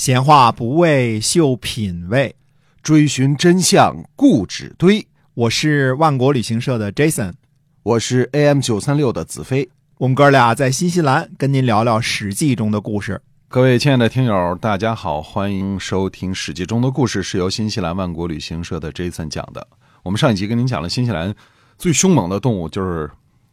闲话不为秀品味，追寻真相固执堆。我是万国旅行社的 Jason，我是 AM 九三六的子飞。我们哥俩在新西兰跟您聊聊《史记》中的故事。各位亲爱的听友，大家好，欢迎收听《史记》中的故事，是由新西兰万国旅行社的 Jason 讲的。我们上一集跟您讲了新西兰最凶猛的动物就是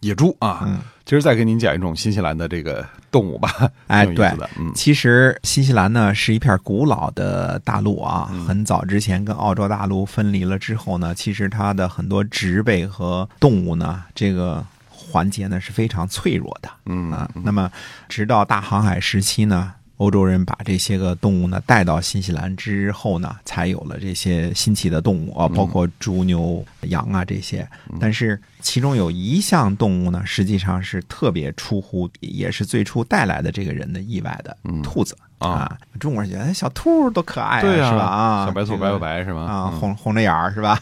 野猪啊。嗯，今儿再给您讲一种新西兰的这个动物吧。哎，对嗯，其实新西兰呢是一片古老的大陆啊，嗯很早之前跟澳洲大陆分离了之后呢，其实它的很多植被和动物呢，这个环节呢是非常脆弱的。嗯啊，那么直到大航海时期呢，欧洲人把这些个动物呢带到新西兰之后呢，才有了这些新奇的动物啊，包括猪、牛、羊啊这些。但是其中有一项动物呢，实际上是特别出乎，也是最初带来的这个人的意外的，嗯。兔子。啊啊。中国人觉得哎小兔多可爱啊，对呀、是吧？啊，小白兔这个白不白是吧？啊，嗯红红着眼儿是吧？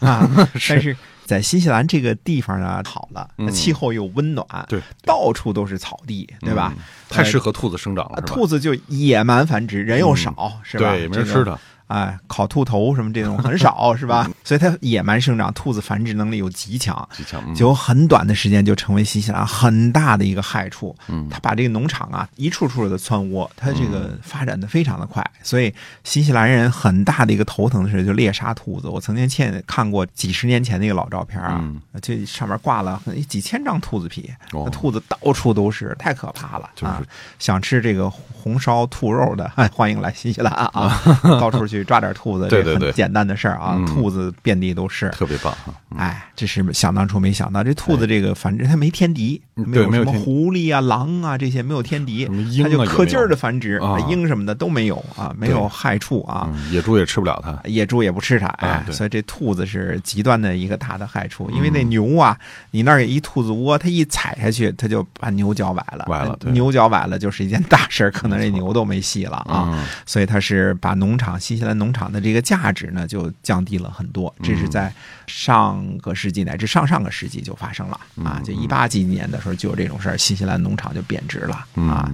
但是在新西兰这个地方呢，好了，那气候又温暖，对，到处都是草地，对吧？嗯太适合兔子生长了？兔子就野蛮繁殖，人又少，是吧？对，没人这个吃它。哎，烤兔头什么这种 很少，是吧？所以它野蛮生长，兔子繁殖能力又极强，极强，嗯就很短的时间就成为新西兰很大的一个害处。嗯它把这个农场啊一处处的窜窝，它这个发展的非常的快，所以新西兰人很大的一个头疼的事就猎杀兔子。我曾经见看过几十年前的一个老照片啊，嗯这上面挂了几千张兔子皮，哦那兔子到处都是，太可怕了。就是啊，想吃这个红烧兔肉的，哎，欢迎来新西兰啊！到处去抓点兔子，对对对这很简单的事儿啊，嗯兔子遍地都是。特别棒哈。哎，这是想当初没想到，这兔子这个反正它没天敌，嗯没有什么狐狸啊、狼啊这些没有天敌它就可劲儿的繁殖啊。鹰什么的都没有啊，没有害处啊。嗯，野猪也吃不了它。野猪也不吃它，所以这兔子是极端的一个大的害处。因为那牛啊，你那儿有一兔子窝，它一踩下去，它就把牛脚崴了，崴了牛脚崴了就是一件大事儿，可能这牛都没戏了啊。嗯所以它是把农场新西兰农场的这个价值呢就降低了很多，这是在上个世纪乃至上上个世纪就发生了啊，嗯就一八几几年的时候就有这种事儿，新西兰农场就贬值了嗯啊。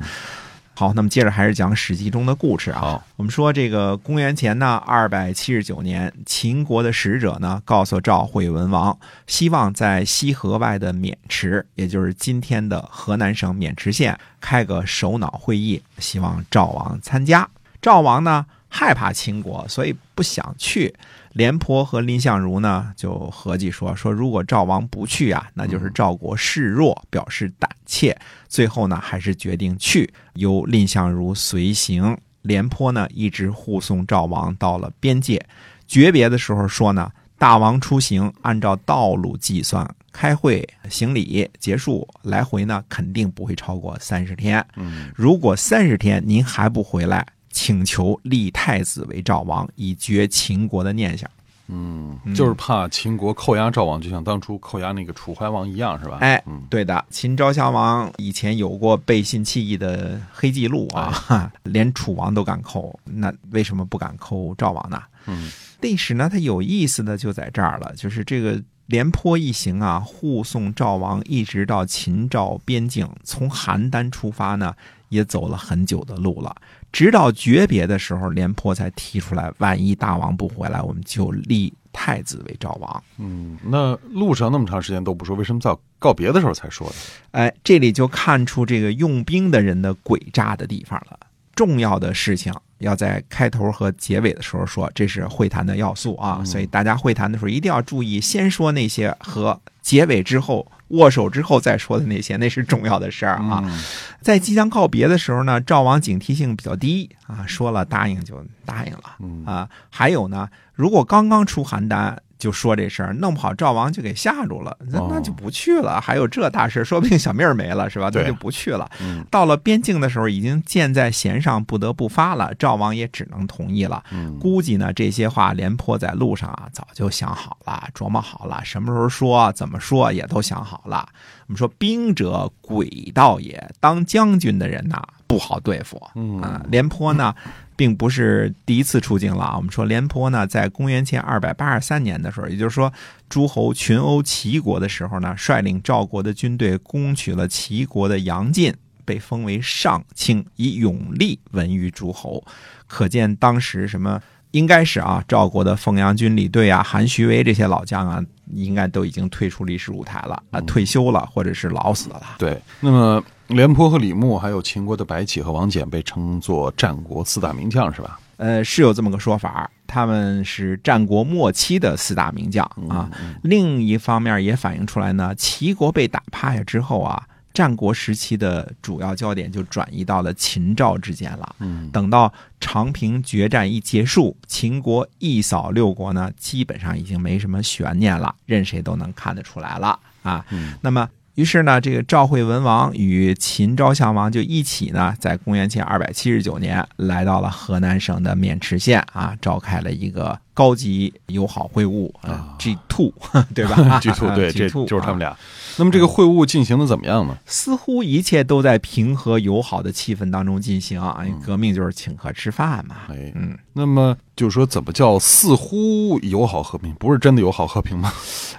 好，那么接着还是讲《史记》中的故事啊。我们说这个公元前呢二百七十九年，秦国的使者呢告诉赵惠文王，希望在西河外的渑池，也就是今天的河南省渑池县开个首脑会议，希望赵王参加。赵王呢害怕秦国，所以不想去。廉颇和蔺相如呢就合计说说，如果赵王不去啊，那就是赵国示弱，表示胆怯。最后呢，还是决定去，由蔺相如随行。廉颇呢一直护送赵王到了边界。诀别的时候说呢，大王出行按照道路计算，开会行礼结束来回呢肯定不会超过三十天。嗯如果三十天您还不回来，请求立太子为赵王，以绝秦国的念想。嗯，就是怕秦国扣押赵王，就像当初扣押那个楚怀王一样，是吧？哎嗯，对的，秦昭襄王以前有过背信弃义的黑记录啊，哈 连楚王都敢扣，那为什么不敢扣赵王呢？嗯历史呢，它有意思的就在这儿了，就是这个廉颇一行啊，护送赵王一直到秦赵边境，从邯郸出发呢，也走了很久的路了。直到诀别的时候，廉颇才提出来，万一大王不回来，我们就立太子为赵王。嗯，那路上那么长时间都不说，为什么在告别的时候才说呢？哎，这里就看出这个用兵的人的诡诈的地方了。重要的事情要在开头和结尾的时候说，这是会谈的要素啊。嗯所以大家会谈的时候一定要注意，先说那些和结尾之后握手之后再说的那些，那是重要的事儿啊。嗯在即将告别的时候呢，赵王警惕性比较低啊，说了答应就答应了嗯啊。还有呢，如果刚刚出邯郸就说这事儿，弄不好赵王就给吓住了，那哦那就不去了。还有这大事，说不定小命儿没了，是吧？对那就不去了。嗯到了边境的时候，已经箭在弦上，不得不发了。赵王也只能同意了。嗯估计呢，这些话廉颇在路上啊早就想好了，琢磨好了，什么时候说，怎么说也都想好了。我们说，兵者诡道也，当将军的人呐、不好对付。嗯啊，廉颇呢，并不是第一次出境了啊。我们说，廉颇呢，在公元前二百八十三年的时候，也就是说，诸侯群殴齐国的时候呢，率领赵国的军队攻取了齐国的阳晋，被被封为上卿，以永历闻于诸侯。可见当时什么？应该是啊，赵国的凤阳军李队啊、韩徐威这些老将啊，应该都已经退出历史舞台了啊，退休了，或者是老死了。对，那么廉颇和李牧，还有秦国的白起和王翦，被称作战国四大名将，是吧？呃，是有这么个说法，他们是战国末期的四大名将啊。另一方面也反映出来呢，齐国被打趴下之后啊。战国时期的主要焦点就转移到了秦赵之间了。嗯，等到长平决战一结束，秦国一扫六国呢，基本上已经没什么悬念了，任谁都能看得出来了啊。那么，于是呢，这个赵惠文王与秦昭襄王就一起呢，在公元前二百七十九年来到了河南省的渑池县啊，召开了一个高级友好会晤啊，G two 对吧？G two 对，这就是他们俩。那么这个会晤进行的怎么样呢？似乎一切都在平和友好的气氛当中进行啊！革命就是请客吃饭嘛。哎，嗯，那么就是说，怎么叫似乎友好和平？不是真的友好和平吗？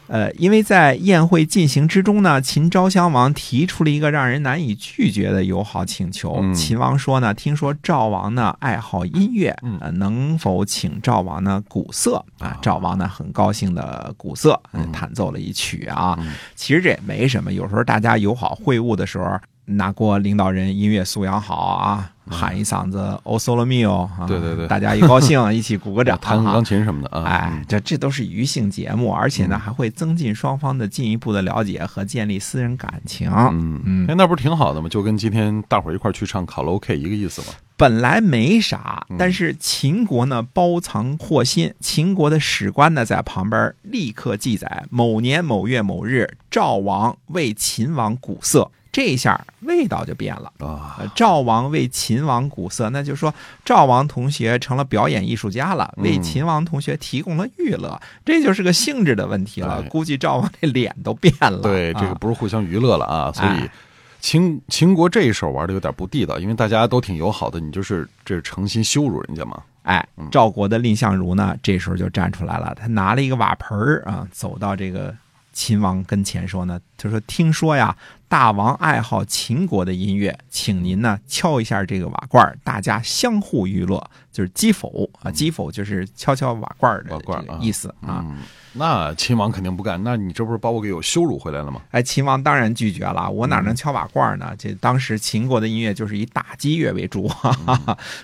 呃，因为在宴会进行之中呢，秦昭襄王提出了一个让人难以拒绝的友好请求。秦王说呢，听说赵王呢爱好音乐，呃，能否请赵王呢鼓瑟啊？赵王呢很高兴的鼓瑟，弹奏了一曲啊。其实这也。没什么，有时候大家友好会晤的时候，哪国领导人音乐素养好啊，喊一嗓子 “O Solo Mio”，对对对，大家一高兴，一起鼓个掌，弹钢琴什么的啊。哎，这这都是娱性节目，而且呢，还会增进双方的进一步的了解和建立私人感情。嗯嗯，哎，那不是挺好的吗？就跟今天大伙儿一块儿去唱卡拉 OK 一个意思吗？本来没啥，但是秦国呢包藏祸心，秦国的史官呢在旁边立刻记载：某年某月某日，赵王为秦王鼓瑟。这下味道就变了啊！赵王为秦王鼓瑟，那就说赵王同学成了表演艺术家了，为秦王同学提供了娱乐，这就是个性质的问题了。估计赵王这脸都变了。对，这个不是互相娱乐了啊，所以。秦秦国这一手玩的有点不地道，因为大家都挺友好的，你就是这是诚心羞辱人家嘛？哎，赵国的蔺相如呢，这时候就站出来了，他拿了一个瓦盆儿啊，走到这个秦王跟前说呢，他说：“听说呀。”大王爱好秦国的音乐，请您呢敲一下这个瓦罐，大家相互娱乐，就是击否啊，击否就是敲敲瓦罐的意思啊。那秦王肯定不干，那你这不是把我给有羞辱回来了吗？哎，秦王当然拒绝了，我哪能敲瓦罐呢？这当时秦国的音乐就是以打击乐为主。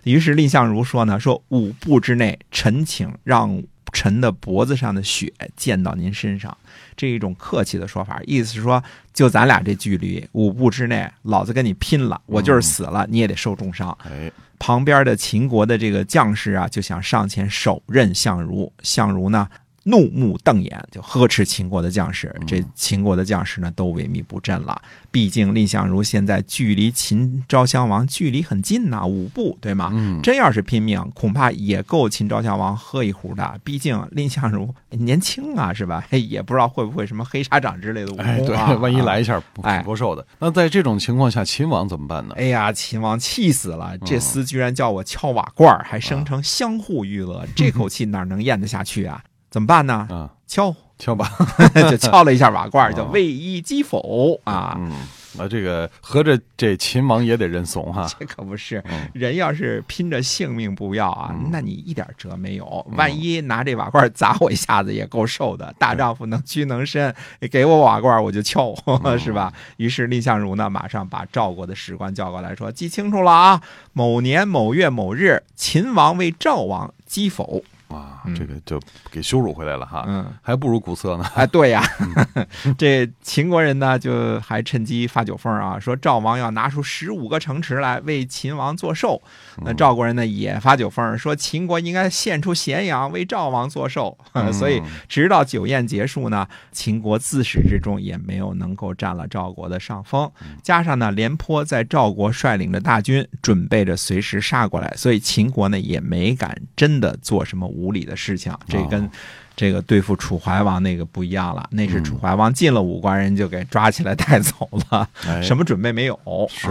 于是蔺相如说呢，说五步之内，臣请让臣的脖子上的血溅到您身上。这一种客气的说法，意思是说，就咱俩这距离五步之内，老子跟你拼了，我就是死了，你也得受重伤。哎，旁边的秦国的这个将士啊，就想上前手刃相如，相如呢？怒目瞪眼，就呵斥秦国的将士。这秦国的将士呢，都萎靡不振了。毕竟蔺相如现在距离秦昭襄王距离很近呐，五步，对吗？真要是拼命，恐怕也够秦昭襄王喝一壶的。毕竟蔺相如年轻啊，是吧？也不知道会不会什么黑沙掌之类的武功啊。对，万一来一下，挺不受的。那在这种情况下，秦王怎么办呢？哎呀，秦王气死了！这厮居然叫我敲瓦罐，还声称相互娱乐，这口气哪能咽得下去啊？怎么办呢？啊，敲敲吧，就敲了一下瓦罐，叫为一击否啊。嗯，那这个合着这秦王也得认怂哈。这可不是，人要是拼着性命不要啊，那你一点辙没有。万一拿这瓦罐砸我一下子也够受的。大丈夫能屈能伸，给我瓦罐我就敲，是吧？于是蔺相如呢，马上把赵国的史官叫过来说：“记清楚了啊，某年某月某日，秦王为赵王击否。”哇，这个就给羞辱回来了哈，嗯，还不如古色呢。哎，对呀，这秦国人呢，就还趁机发酒疯啊，说赵王要拿出十五个城池来为秦王做寿。那赵国人呢也发酒疯，说秦国应该献出咸阳为赵王做寿。所以直到酒宴结束呢，秦国自始至终也没有能够占了赵国的上风。加上呢，廉颇在赵国率领着大军，准备着随时杀过来，所以秦国呢也没敢真的做什么。无理的事情，这跟这个对付楚怀王那个不一样了。那是楚怀王进了五关，人就给抓起来带走了，什么准备没有。是，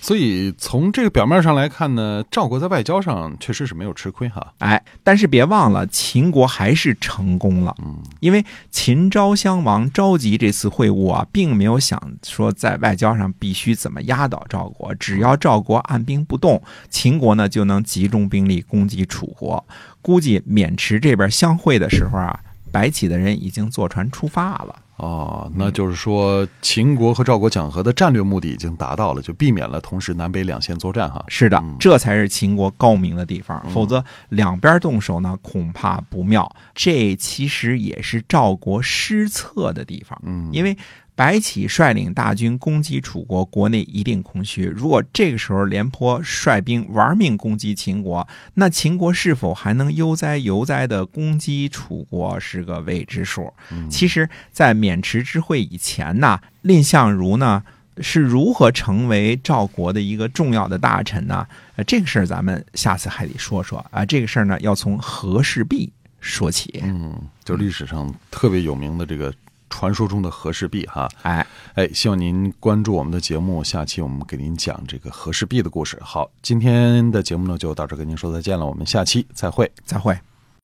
所以从这个表面上来看呢，赵国在外交上确实是没有吃亏哈。哎，但是别忘了，秦国还是成功了。嗯，因为秦昭襄王召集这次会晤啊，并没有想说在外交上必须怎么压倒赵国，只要赵国按兵不动，秦国呢就能集中兵力攻击楚国。估计渑池这边相会的时候啊，白起的人已经坐船出发了。哦，那就是说秦国和赵国讲和的战略目的已经达到了，就避免了同时南北两线作战哈。是的嗯，这才是秦国高明的地方，否则两边动手呢，恐怕不妙。这其实也是赵国失策的地方。嗯，因为白起率领大军攻击楚国，国内一定空虚。如果这个时候廉颇率兵玩命攻击秦国，那秦国是否还能悠哉悠哉的攻击楚国是个未知数。其实，在渑池之会以前呢，蔺相如呢是如何成为赵国的一个重要的大臣呢？呃，这个事儿咱们下次还得说说啊。这个事儿呢，要从和氏璧说起。嗯，就历史上特别有名的这个传说中的和氏璧哈。哎，哎，希望您关注我们的节目，下期我们给您讲这个和氏璧的故事。好，今天的节目呢就到这跟您说再见了，我们下期再会。再会。